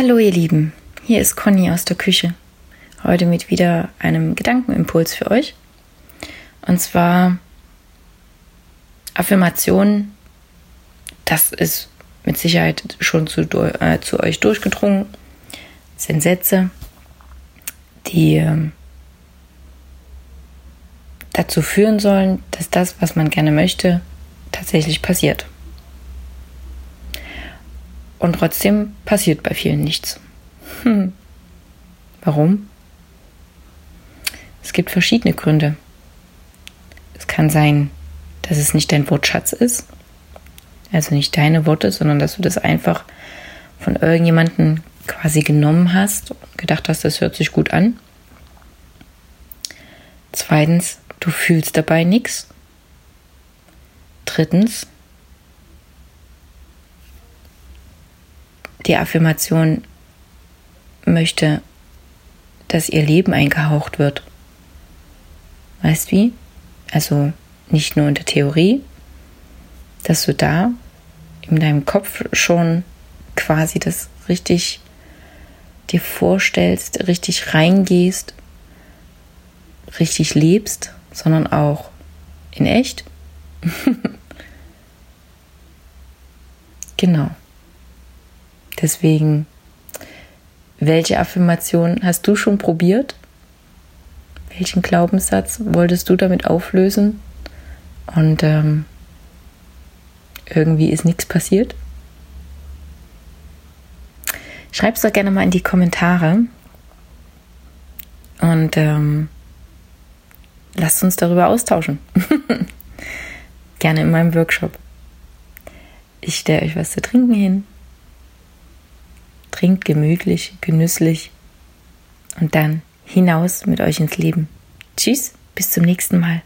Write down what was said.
Hallo ihr Lieben, hier ist Conny aus der Küche. Heute mit wieder einem Gedankenimpuls für euch. Und zwar Affirmationen, das ist mit Sicherheit schon zu, äh, zu euch durchgedrungen, sind Sätze, die äh, dazu führen sollen, dass das, was man gerne möchte, tatsächlich passiert. Und trotzdem passiert bei vielen nichts. Hm. Warum? Es gibt verschiedene Gründe. Es kann sein, dass es nicht dein Wortschatz ist, also nicht deine Worte, sondern dass du das einfach von irgendjemandem quasi genommen hast und gedacht hast, das hört sich gut an. Zweitens, du fühlst dabei nichts. Drittens, die Affirmation möchte, dass ihr Leben eingehaucht wird. Weißt wie? Also nicht nur in der Theorie, dass du da in deinem Kopf schon quasi das richtig dir vorstellst, richtig reingehst, richtig lebst, sondern auch in echt. genau. Deswegen, welche Affirmation hast du schon probiert? Welchen Glaubenssatz wolltest du damit auflösen? Und ähm, irgendwie ist nichts passiert? Schreib es doch gerne mal in die Kommentare. Und ähm, lasst uns darüber austauschen. gerne in meinem Workshop. Ich stelle euch was zu trinken hin trinkt gemütlich, genüsslich und dann hinaus mit euch ins Leben. Tschüss, bis zum nächsten Mal.